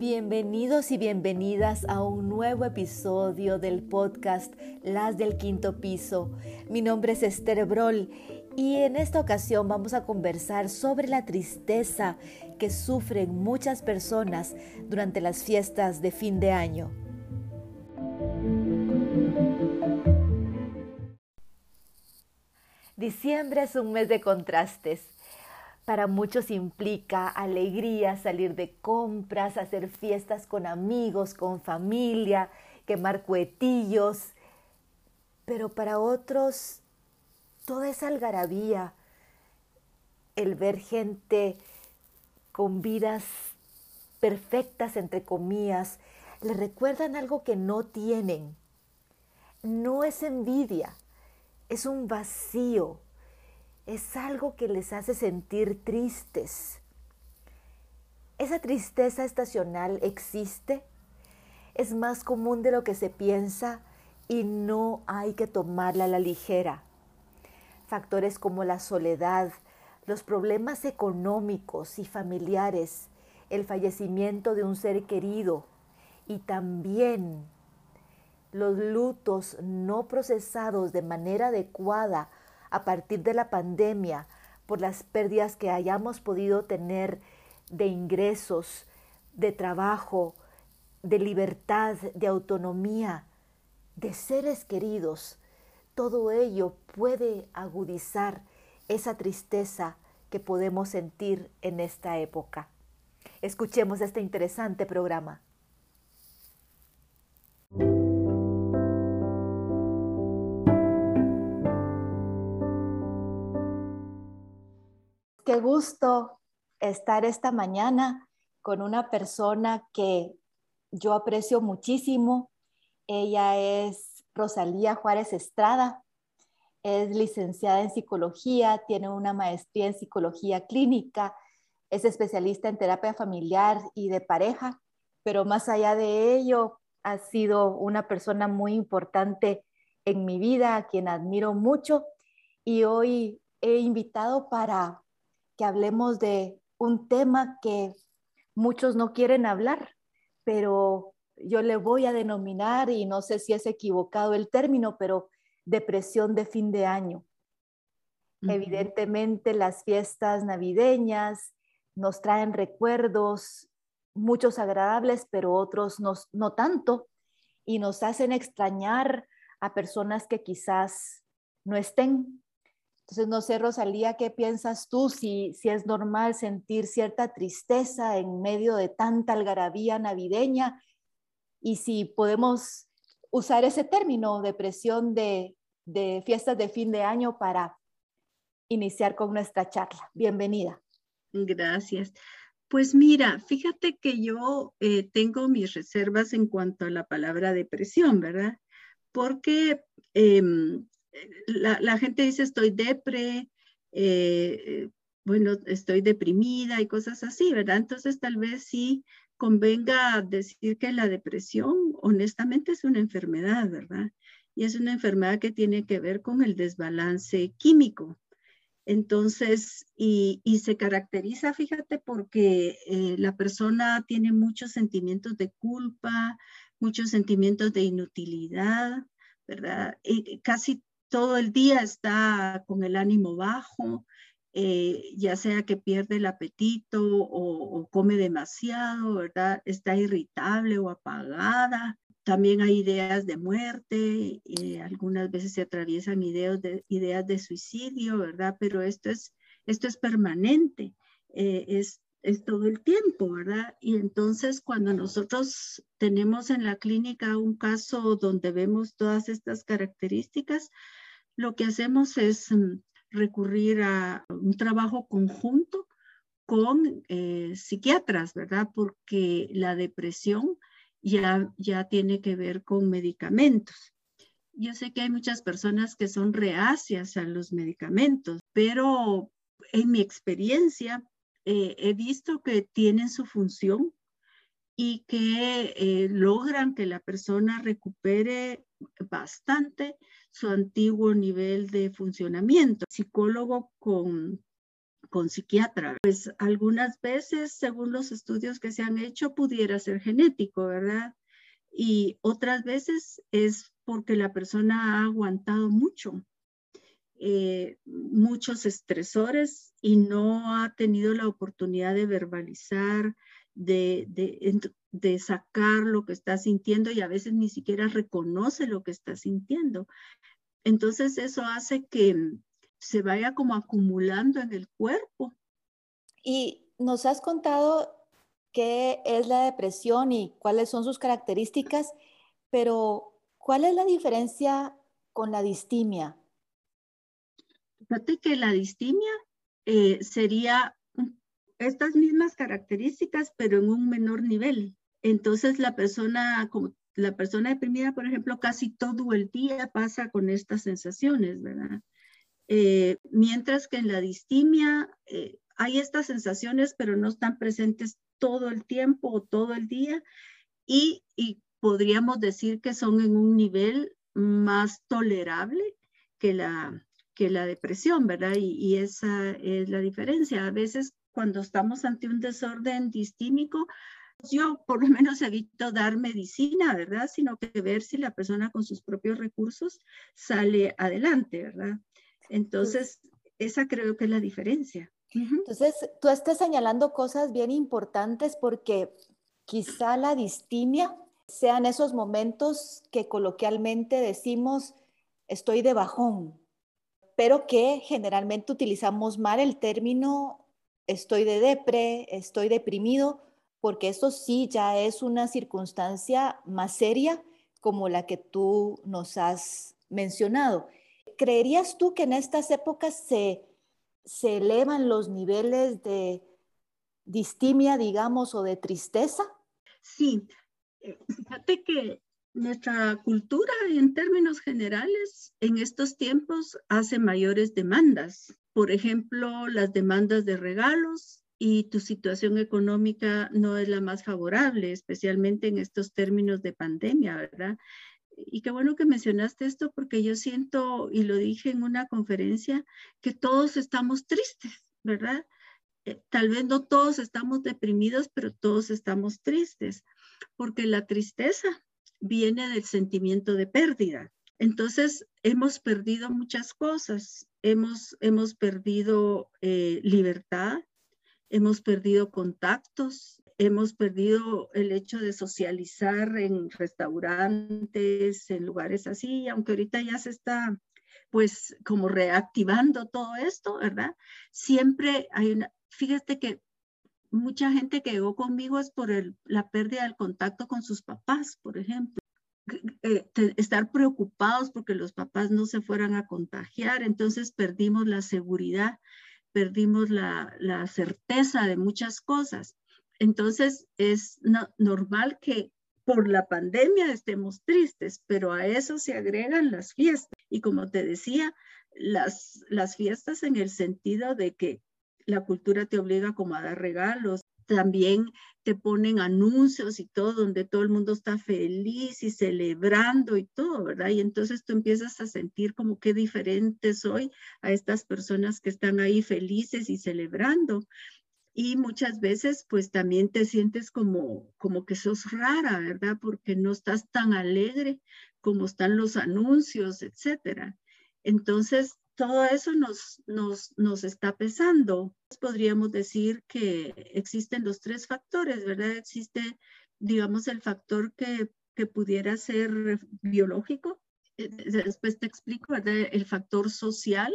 Bienvenidos y bienvenidas a un nuevo episodio del podcast Las del Quinto Piso. Mi nombre es Esther Brol y en esta ocasión vamos a conversar sobre la tristeza que sufren muchas personas durante las fiestas de fin de año. Diciembre es un mes de contrastes para muchos implica alegría, salir de compras, hacer fiestas con amigos, con familia, quemar cuetillos. Pero para otros, toda esa algarabía, el ver gente con vidas perfectas, entre comillas, le recuerdan algo que no tienen. No es envidia, es un vacío, es algo que les hace sentir tristes. ¿Esa tristeza estacional existe? Es más común de lo que se piensa y no hay que tomarla a la ligera. Factores como la soledad, los problemas económicos y familiares, el fallecimiento de un ser querido y también los lutos no procesados de manera adecuada a partir de la pandemia por las pérdidas que hayamos podido tener de ingresos, de trabajo, de libertad, de autonomía, de seres queridos. Todo ello puede agudizar esa tristeza que podemos sentir en esta época. Escuchemos este interesante programa. Qué gusto estar esta mañana con una persona que yo aprecio muchísimo. Ella es Rosalía Juárez Estrada. Es licenciada en psicología, tiene una maestría en psicología clínica, es especialista en terapia familiar y de pareja, pero más allá de ello, ha sido una persona muy importante en mi vida, a quien admiro mucho. Y hoy he invitado para que hablemos de un tema que muchos no quieren hablar, pero yo le voy a denominar, y no sé si es equivocado el término, pero depresión de fin de año. Evidentemente las fiestas navideñas nos traen recuerdos, muchos agradables, pero otros no tanto, y nos hacen extrañar a personas que quizás no estén entonces, no sé, Rosalía, ¿qué piensas tú si, si es normal sentir cierta tristeza en medio de tanta algarabía navideña y si podemos usar ese término, depresión de, de fiestas de fin de año para iniciar con nuestra charla. Bienvenida. Gracias. Pues mira, fíjate que yo eh, tengo mis reservas en cuanto a la palabra depresión, ¿verdad? Porque em, la, gente dice estoy depre, eh, bueno, estoy deprimida y cosas así, ¿verdad? Entonces tal vez sí convenga decir que la depresión honestamente es una enfermedad, ¿verdad? Y es una enfermedad que tiene que ver con el desbalance químico. Entonces, y, se caracteriza, fíjate, porque eh, la persona tiene muchos sentimientos de culpa, muchos sentimientos de inutilidad, ¿verdad? Y casi todo el día está con el ánimo bajo, eh, ya sea que pierde el apetito o, come demasiado, ¿verdad? Está irritable o apagada. También hay ideas de muerte, eh, algunas veces se atraviesan ideas de, ideas de suicidio, ¿verdad? Pero esto es, esto es permanente, eh, es, es todo el tiempo, ¿verdad? Y entonces cuando nosotros tenemos en la clínica un caso donde vemos todas estas características, lo que hacemos es mm, recurrir a un trabajo conjunto con eh, psiquiatras, ¿verdad? Porque la depresión ya, ya tiene que ver con medicamentos. Yo sé que hay muchas personas que son reacias a los medicamentos, pero en mi experiencia eh, he visto que tienen su función y que eh, logran que la persona recupere bastante su antiguo nivel de funcionamiento. Psicólogo con con psiquiatra. Pues algunas veces, según los estudios que se han hecho, pudiera ser genético, ¿verdad? Y otras veces es porque la persona ha aguantado mucho, eh, muchos estresores y no ha tenido la oportunidad de verbalizar, de, de, sacar lo que está sintiendo y a veces ni siquiera reconoce lo que está sintiendo. Entonces eso hace que se vaya como acumulando en el cuerpo. Y nos has contado qué es la depresión y cuáles son sus características, pero ¿cuál es la diferencia con la distimia? Fíjate que la distimia eh, sería estas mismas características, pero en un menor nivel. Entonces la persona, como la persona deprimida, por ejemplo, casi todo el día pasa con estas sensaciones, ¿verdad? Eh, mientras que en la distimia eh, hay estas sensaciones, pero no están presentes todo el tiempo o todo el día y, podríamos decir que son en un nivel más tolerable que la, que la depresión, ¿verdad? Y, y, esa es la diferencia. A veces cuando estamos ante un desorden distímico, yo por lo menos evito dar medicina, ¿verdad? Sino que ver si la persona con sus propios recursos sale adelante, ¿verdad? Entonces, esa creo que es la diferencia. Entonces, tú estás señalando cosas bien importantes porque quizá la distimia sean esos momentos que coloquialmente decimos estoy de bajón, pero que generalmente utilizamos mal el término estoy de depre, estoy deprimido, porque eso sí ya es una circunstancia más seria como la que tú nos has mencionado. ¿Creerías tú que en estas épocas se, se elevan los niveles de distimia, digamos, o de tristeza? Sí, eh, fíjate que nuestra cultura en términos generales en estos tiempos hace mayores demandas. Por ejemplo, las demandas de regalos y tu situación económica no es la más favorable, especialmente en estos términos de pandemia, ¿verdad? Y qué bueno que mencionaste esto porque yo siento, y lo dije en una conferencia, que todos estamos tristes, ¿verdad? Eh, tal vez no todos estamos deprimidos, pero todos estamos tristes, porque la tristeza viene del sentimiento de pérdida. Entonces, hemos perdido muchas cosas. Hemos, hemos perdido eh, libertad, hemos perdido contactos, hemos perdido el hecho de socializar en restaurantes, en lugares así, aunque ahorita ya se está pues como reactivando todo esto, ¿verdad? Siempre hay una, fíjate que mucha gente que llegó conmigo es por la pérdida del contacto con sus papás, por ejemplo. Eh, estar preocupados porque los papás no se fueran a contagiar, entonces perdimos la seguridad, perdimos la, certeza de muchas cosas. Entonces es normal que por la pandemia estemos tristes, pero a eso se agregan las fiestas. Y como te decía, las, las fiestas en el sentido de que la cultura te obliga como a dar regalos. También te ponen anuncios y todo, donde todo el mundo está feliz y celebrando y todo, ¿verdad? Y entonces tú empiezas a sentir como qué diferente soy a estas personas que están ahí felices y celebrando. Y muchas veces pues también te sientes como, como que sos rara, ¿verdad? Porque no estás tan alegre como están los anuncios, etcétera. Entonces, todo eso nos, nos, nos está pesando. Podríamos decir que existen los tres factores, ¿verdad? Existe, digamos, el factor que, que pudiera ser biológico. Eh, después te explico, ¿verdad? El factor social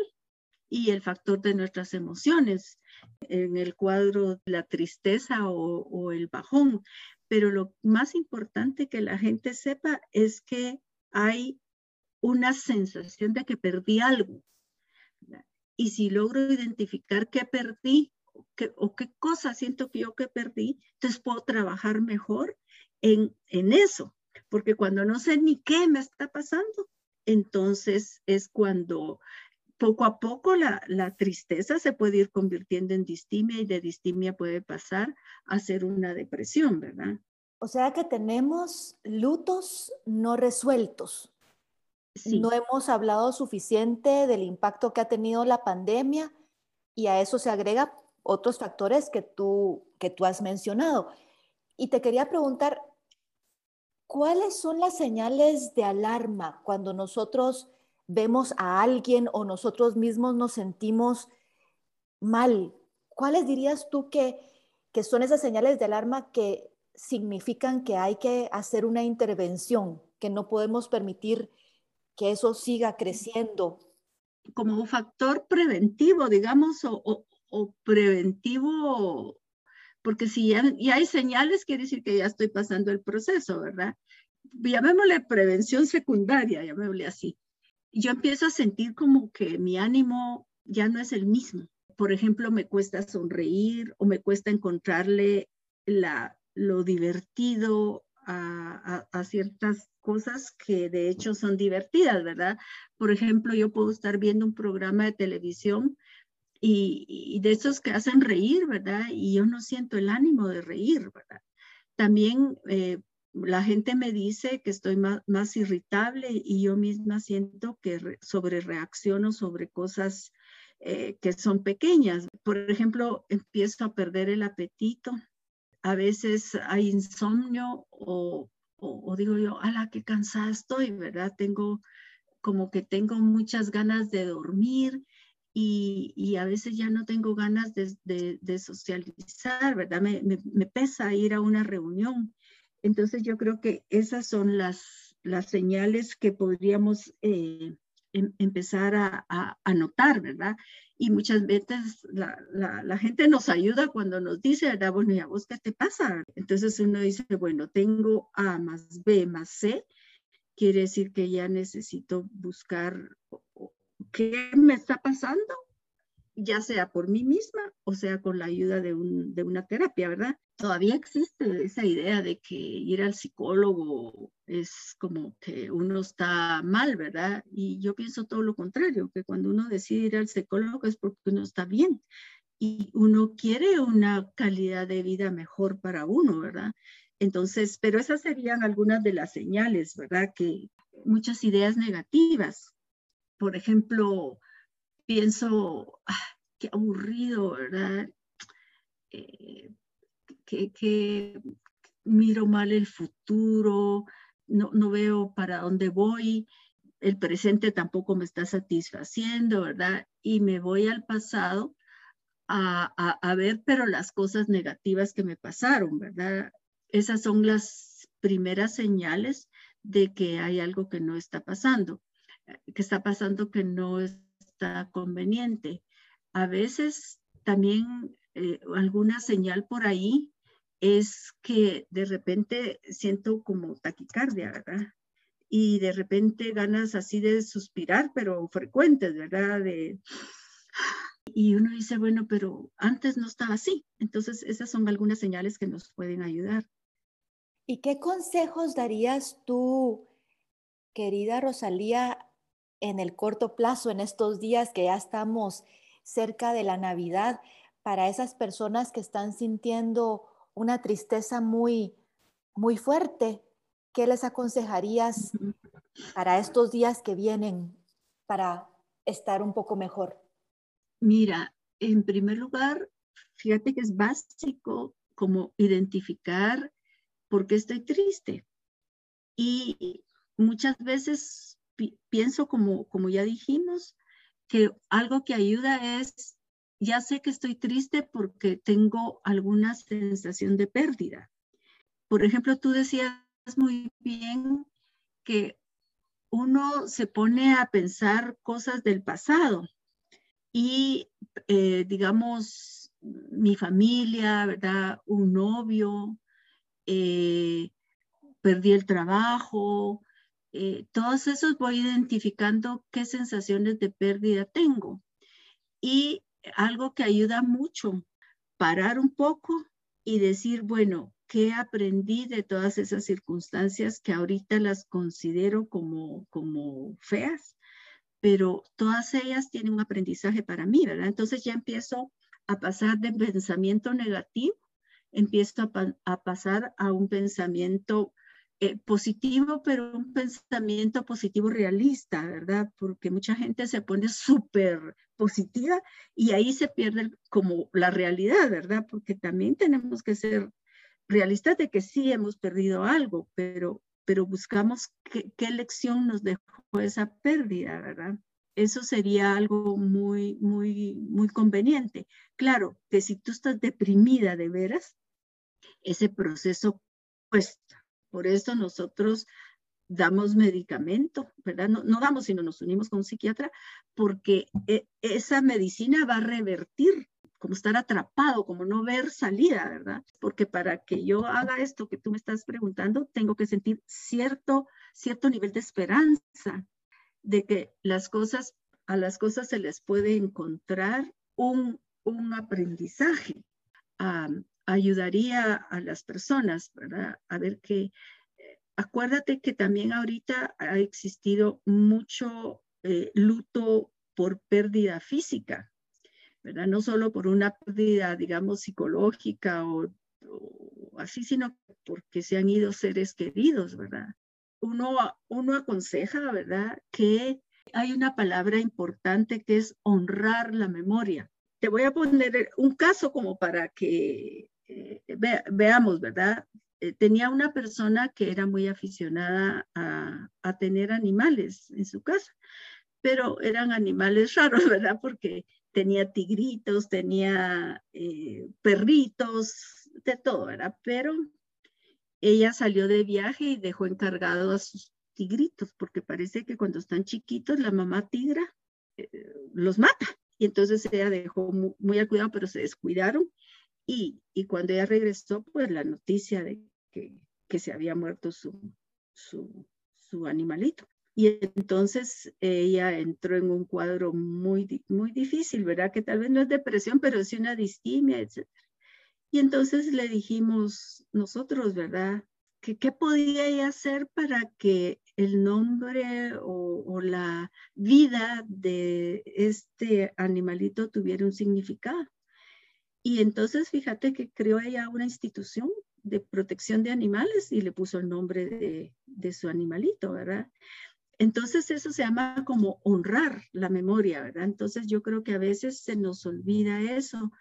y el factor de nuestras emociones en el cuadro de la tristeza o, o el bajón. Pero lo más importante que la gente sepa es que hay una sensación de que perdí algo, y si logro identificar qué perdí o qué cosa siento que yo que perdí, entonces puedo trabajar mejor en, en eso. Porque cuando no sé ni qué me está pasando, entonces es cuando poco a poco la, la, tristeza se puede ir convirtiendo en distimia y de distimia puede pasar a ser una depresión, ¿verdad? O sea que tenemos lutos no resueltos. No hemos hablado suficiente del impacto que ha tenido la pandemia y a eso se agrega otros factores que tú, que tú has mencionado. Y te quería preguntar, ¿cuáles son las señales de alarma cuando nosotros vemos a alguien o nosotros mismos nos sentimos mal? ¿Cuáles dirías tú que, que son esas señales de alarma que significan que hay que hacer una intervención, que no podemos permitir que eso siga creciendo? Como un factor preventivo, digamos, o, preventivo, porque si ya, hay señales, quiere decir que ya estoy pasando el proceso, ¿verdad? Llamémosle prevención secundaria, llamémosle así. Yo empiezo a sentir como que mi ánimo ya no es el mismo. Por ejemplo, me cuesta sonreír o me cuesta encontrarle la, lo divertido a, ciertas cosas que de hecho son divertidas, ¿verdad? Por ejemplo, yo puedo estar viendo un programa de televisión y, de esos que hacen reír, ¿verdad? Y yo no siento el ánimo de reír, ¿verdad? También eh, la gente me dice que estoy más, más, irritable y yo misma siento que sobre reacciono sobre cosas eh, que son pequeñas. Por ejemplo, empiezo a perder el apetito, a veces hay insomnio o, digo yo, ala, qué cansada estoy, ¿verdad? Tengo como que tengo muchas ganas de dormir y, a veces ya no tengo ganas de, socializar, ¿verdad? Me, pesa ir a una reunión. Entonces yo creo que esas son las, las señales que podríamos eh, em, empezar a, a, notar, ¿verdad? Y muchas veces la, la, gente nos ayuda cuando nos dice, ¿verdad? Bueno, ¿y a vos qué te pasa? Entonces uno dice, bueno, tengo A más B más C, quiere decir que ya necesito buscar qué me está pasando ya sea por mí misma o sea con la ayuda de, una terapia, ¿verdad? Todavía existe esa idea de que ir al psicólogo es como que uno está mal, ¿verdad? Y yo pienso todo lo contrario, que cuando uno decide ir al psicólogo es porque uno está bien y uno quiere una calidad de vida mejor para uno, ¿verdad? Entonces, pero esas serían algunas de las señales, ¿verdad? Que muchas ideas negativas. Por ejemplo, pienso, ah, qué aburrido, ¿verdad? Eh, que, miro mal el futuro, no, no veo para dónde voy, el presente tampoco me está satisfaciendo, ¿verdad? Y me voy al pasado a, a, ver, pero las cosas negativas que me pasaron, ¿verdad? Esas son las primeras señales de que hay algo que no está pasando, que está pasando que no es está conveniente. A veces también eh, alguna señal por ahí es que de repente siento como taquicardia, ¿verdad? Y de repente ganas así de suspirar, pero frecuentes, ¿verdad? De, y uno dice, bueno, pero antes no estaba así. Entonces, esas son algunas señales que nos pueden ayudar. ¿Y qué consejos darías tú, querida Rosalía, en el corto plazo, en estos días que ya estamos cerca de la Navidad, para esas personas que están sintiendo una tristeza muy, muy fuerte, ¿qué les aconsejarías para estos días que vienen para estar un poco mejor? Mira, en primer lugar, fíjate que es básico como identificar por qué estoy triste. Y muchas veces pienso como, como ya dijimos, que algo que ayuda es, ya sé que estoy triste porque tengo alguna sensación de pérdida. Por ejemplo, tú decías muy bien que uno se pone a pensar cosas del pasado y, eh, digamos, mi familia, ¿verdad? Un novio, eh, perdí el trabajo, eh, todos esos voy identificando qué sensaciones de pérdida tengo. Y algo que ayuda mucho, parar un poco y decir, bueno, ¿qué aprendí de todas esas circunstancias que ahorita las considero como, como feas? Pero todas ellas tienen un aprendizaje para mí, ¿verdad? Entonces ya empiezo a pasar de pensamiento negativo, empiezo a, a pasar a un pensamiento eh, positivo, pero un pensamiento positivo realista, ¿verdad? Porque mucha gente se pone súper positiva y ahí se pierde como la realidad, ¿verdad? Porque también tenemos que ser realistas de que sí hemos perdido algo, pero, pero buscamos qué, qué lección nos dejó esa pérdida, ¿verdad? Eso sería algo muy, muy, muy conveniente. Claro, que si tú estás deprimida de veras, ese proceso cuesta. Por eso nosotros damos medicamento, ¿verdad? No, no damos, sino nos unimos con un psiquiatra, porque e, esa medicina va a revertir, como estar atrapado, como no ver salida, ¿verdad? Porque para que yo haga esto que tú me estás preguntando, tengo que sentir cierto, cierto nivel de esperanza de que las cosas, a las cosas se les puede encontrar un, un aprendizaje. Ayudaría a las personas, ¿verdad? A ver qué, acuérdate que también ahorita ha existido mucho eh, luto por pérdida física, ¿verdad? No solo por una pérdida, digamos, psicológica o, así, sino porque se han ido seres queridos, ¿verdad? Uno, uno aconseja, ¿verdad? Que hay una palabra importante que es honrar la memoria. Te voy a poner un caso como para que eh, veamos, ¿verdad? Eh, tenía una persona que era muy aficionada a, tener animales en su casa, pero eran animales raros, ¿verdad? Porque tenía tigritos, tenía eh, perritos, de todo, ¿verdad? Pero ella salió de viaje y dejó encargado a sus tigritos, porque parece que cuando están chiquitos la mamá tigra los mata. Y entonces ella dejó muy, muy, al cuidado, pero se descuidaron. Y, y, cuando ella regresó, pues la noticia de que, se había muerto su, su, su, animalito. Y entonces ella entró en un cuadro muy, muy difícil, ¿verdad? Que tal vez no es depresión, pero sí una distimia, etc. Y entonces le dijimos nosotros, ¿verdad? Que, ¿Qué podía ella hacer para que el nombre o, la vida de este animalito tuviera un significado? Y entonces fíjate que creó ella una institución de protección de animales y le puso el nombre de, de su animalito, ¿verdad? Entonces eso se llama como honrar la memoria, ¿verdad? Entonces yo creo que a veces se nos olvida eso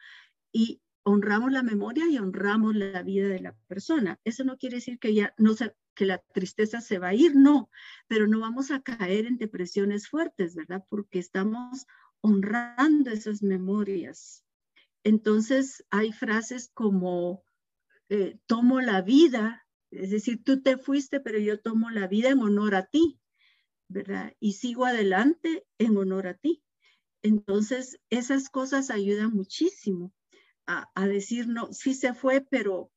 y honramos la memoria y honramos la vida de la persona. Eso no quiere decir que ya no se, que la tristeza se va a ir, no, pero no vamos a caer en depresiones fuertes, ¿verdad? Porque estamos honrando esas memorias. Entonces hay frases como eh, tomo la vida, es decir, tú te fuiste, pero yo tomo la vida en honor a ti, ¿verdad? Y sigo adelante en honor a ti. Entonces, esas cosas ayudan muchísimo a, decir, no, sí se fue, pero,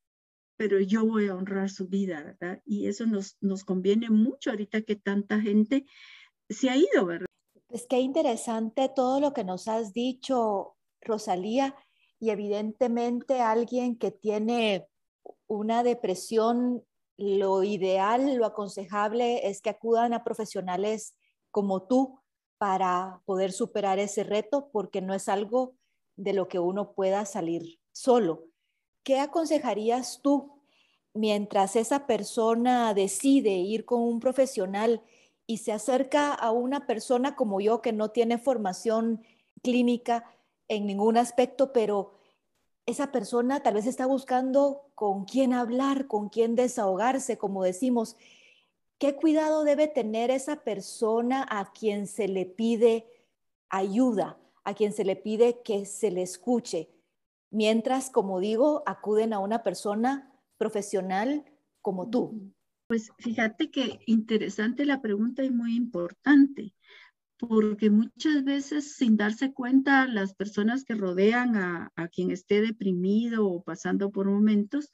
pero yo voy a honrar su vida, ¿verdad? Y eso nos, nos conviene mucho ahorita que tanta gente se ha ido, ¿verdad? Es que interesante todo lo que nos has dicho, Rosalía, y evidentemente alguien que tiene una depresión, lo ideal, lo aconsejable es que acudan a profesionales como tú para poder superar ese reto, porque no es algo de lo que uno pueda salir solo. ¿Qué aconsejarías tú mientras esa persona decide ir con un profesional y se acerca a una persona como yo que no tiene formación clínica en ningún aspecto, pero esa persona tal vez está buscando con quién hablar, con quién desahogarse, como decimos. ¿Qué cuidado debe tener esa persona a quien se le pide ayuda, a quien se le pide que se le escuche? Mientras, como digo, acuden a una persona profesional como tú. Pues fíjate que interesante la pregunta y muy importante, porque muchas veces sin darse cuenta las personas que rodean a, quien esté deprimido o pasando por momentos,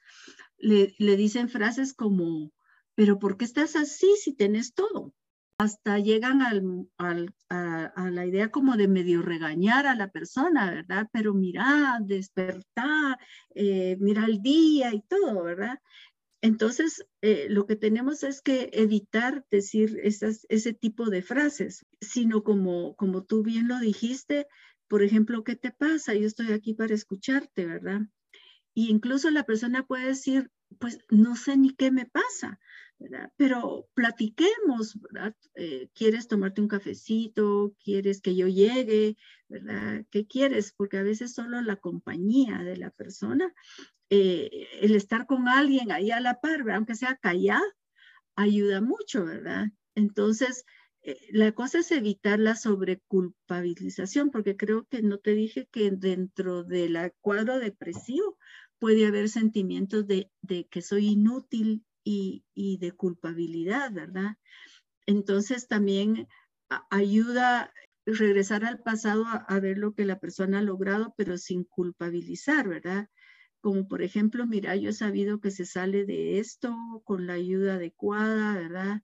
le, dicen frases como, pero ¿por qué estás así si tienes todo? Hasta llegan a, la idea como de medio regañar a la persona, ¿verdad? Pero mira, despertar, eh, mira el día y todo, ¿verdad? Entonces, eh, lo que tenemos es que evitar decir ese tipo de frases, sino como, como tú bien lo dijiste, por ejemplo, ¿qué te pasa? Yo estoy aquí para escucharte, ¿verdad? Y incluso la persona puede decir, pues no sé ni qué me pasa, Pero platiquemos, ¿verdad? Eh, ¿Quieres tomarte un cafecito? ¿Quieres que yo llegue? ¿Verdad? ¿Qué quieres? Porque a veces solo la compañía de la persona, eh, el estar con alguien ahí a la par, aunque sea callado, ayuda mucho, ¿verdad? Entonces, eh, la cosa es evitar la sobreculpabilización, porque creo que no te dije que dentro del cuadro depresivo puede haber sentimientos de, que soy inútil y, de culpabilidad, ¿verdad? Entonces también ayuda regresar al pasado a, ver lo que la persona ha logrado, pero sin culpabilizar, ¿verdad? Como por ejemplo, mira, yo he sabido que se sale de esto con la ayuda adecuada, ¿verdad?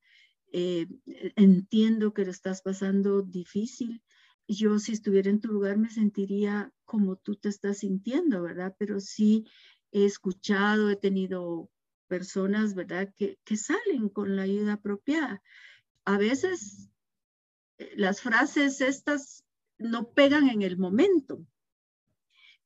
Eh, entiendo que lo estás pasando difícil. Yo si estuviera en tu lugar me sentiría como tú te estás sintiendo, ¿verdad? Pero sí he escuchado, he tenido personas, ¿verdad? Que, que salen con la ayuda apropiada. A veces eh, las frases estas no pegan en el momento,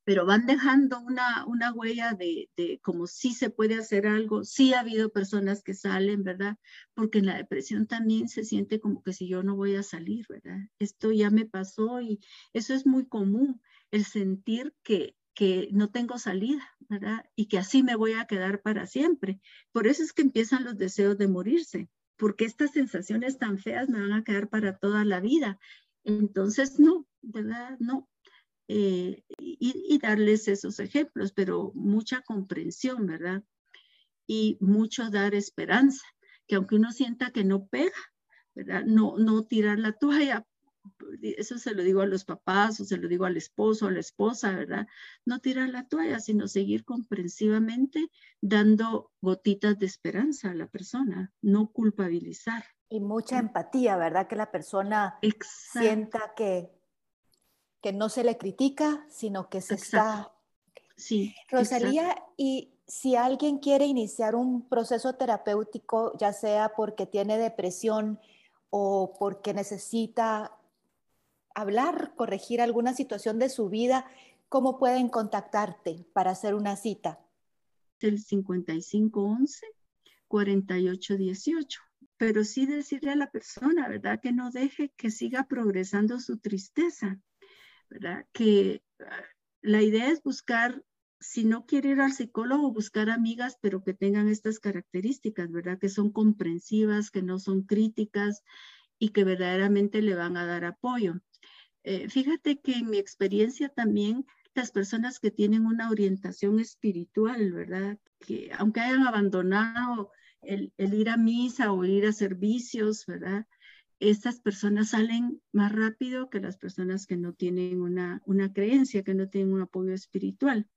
pero van dejando una, una huella de, de, como si se puede hacer algo. Sí ha habido personas que salen, ¿verdad? Porque en la depresión también se siente como que si yo no voy a salir, ¿verdad? Esto ya me pasó y eso es muy común, el sentir que, que no tengo salida, ¿verdad? Y que así me voy a quedar para siempre. Por eso es que empiezan los deseos de morirse, porque estas sensaciones tan feas me van a quedar para toda la vida. Entonces, no, ¿verdad? No, eh, y, darles esos ejemplos, pero mucha comprensión, ¿verdad? Y mucho dar esperanza, que aunque uno sienta que no pega, ¿verdad? No, no tirar la toalla, eso se lo digo a los papás o se lo digo al esposo, a la esposa, ¿verdad? No tirar la toalla, sino seguir comprensivamente dando gotitas de esperanza a la persona, no culpabilizar. Y mucha empatía, ¿verdad? Que la persona sienta que que no se le critica, sino que se está... Sí. Rosalía, y si alguien quiere iniciar un proceso terapéutico, ya sea porque tiene depresión o porque necesita hablar, corregir alguna situación de su vida, ¿cómo pueden contactarte para hacer una cita? El 5511 4818. Pero sí decirle a la persona, ¿verdad? Que no deje que siga progresando su tristeza, Que ah, la idea es buscar, si no quiere ir al psicólogo, buscar amigas, pero que tengan estas características, ¿verdad? Que son comprensivas, que no son críticas y que verdaderamente le van a dar apoyo. Eh, fíjate que en mi experiencia también las personas que tienen una orientación espiritual, ¿verdad? Que aunque hayan abandonado el ir a misa o ir a servicios, ¿verdad? Estas personas salen más rápido que las personas que no tienen una, creencia, que no tienen un apoyo espiritual.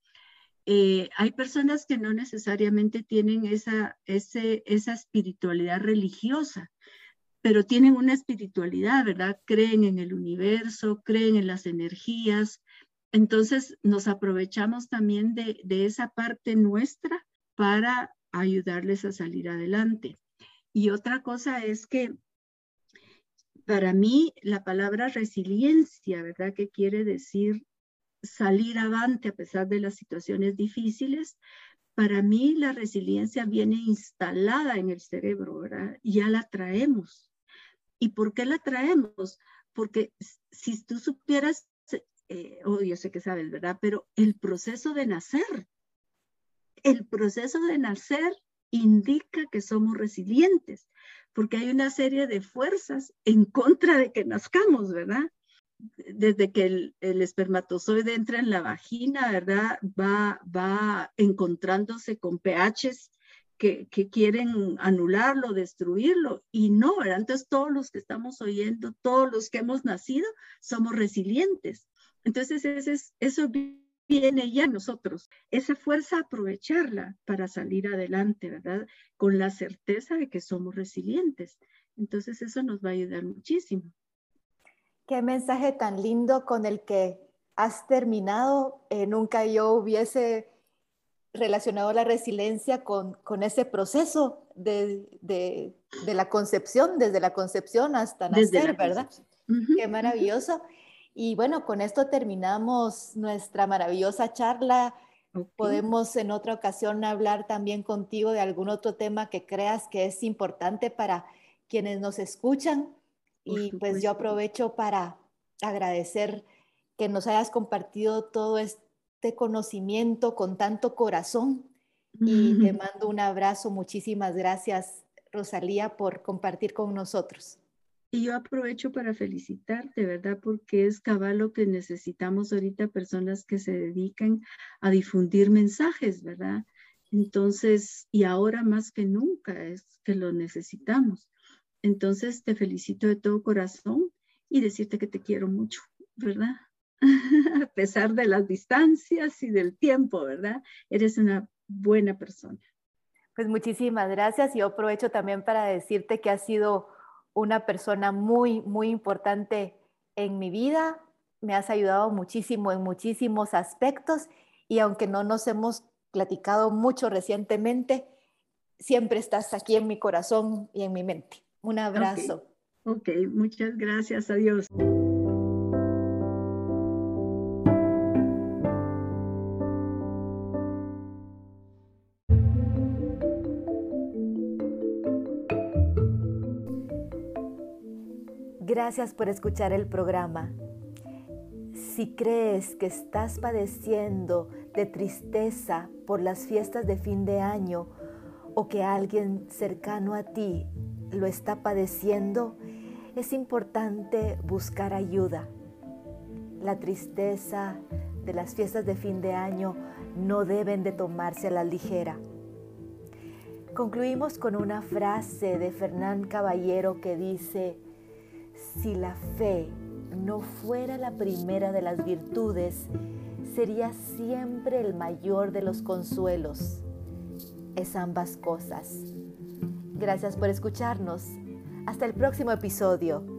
Eh, hay personas que no necesariamente tienen esa, esa espiritualidad religiosa, pero tienen una espiritualidad, ¿verdad? Creen en el universo, creen en las energías. Entonces nos aprovechamos también de, de esa parte nuestra para ayudarles a salir adelante. Y otra cosa es que para mí, la palabra resiliencia, ¿verdad? Que quiere decir salir avante a pesar de las situaciones difíciles. Para mí, la resiliencia viene instalada en el cerebro, ¿verdad? Ya la traemos. ¿Y por qué la traemos? Porque si tú supieras, eh, oh, yo sé que sabes, ¿verdad? Pero el proceso de nacer, el proceso de nacer indica que somos resilientes porque hay una serie de fuerzas en contra de que nazcamos, ¿verdad? Desde que el, espermatozoide entra en la vagina, ¿verdad? Va, va encontrándose con pHs que, quieren anularlo, destruirlo, y no, ¿verdad? Entonces todos los que estamos oyendo, todos los que hemos nacido, somos resilientes. Entonces ese es, eso viene ya nosotros, esa fuerza aprovecharla para salir adelante, ¿verdad? Con la certeza de que somos resilientes. Entonces eso nos va a ayudar muchísimo. Qué mensaje tan lindo con el que has terminado. Eh, nunca yo hubiese relacionado la resiliencia con, con ese proceso de, de, de, la concepción, desde la concepción hasta nacer, ¿verdad? Qué maravilloso. Y bueno, con esto terminamos nuestra maravillosa charla. Podemos en otra ocasión hablar también contigo de algún otro tema que creas que es importante para quienes nos escuchan. y pues yo aprovecho para agradecer que nos hayas compartido todo este conocimiento con tanto corazón y te mando un abrazo. Muchísimas gracias, Rosalía, por compartir con nosotros. Y yo aprovecho para felicitarte, ¿verdad? Porque es cabal lo que necesitamos ahorita, personas que se dedican a difundir mensajes, ¿verdad? Entonces, y ahora más que nunca es que lo necesitamos. Entonces, te felicito de todo corazón y decirte que te quiero mucho, ¿verdad? a pesar de las distancias y del tiempo, ¿verdad? Eres una buena persona. Pues muchísimas gracias y yo aprovecho también para decirte que has sido una persona muy, muy importante en mi vida. Me has ayudado muchísimo en muchísimos aspectos y aunque no nos hemos platicado mucho recientemente, siempre estás aquí en mi corazón y en mi mente. Un abrazo. Ok, okay. muchas gracias. Adiós. Gracias por escuchar el programa. Si crees que estás padeciendo de tristeza por las fiestas de fin de año o que alguien cercano a ti lo está padeciendo, es importante buscar ayuda. La tristeza de las fiestas de fin de año no deben de tomarse a la ligera. Concluimos con una frase de Fernán Caballero que dice, si la fe no fuera la primera de las virtudes, sería siempre el mayor de los consuelos. Es ambas cosas. Gracias por escucharnos. Hasta el próximo episodio.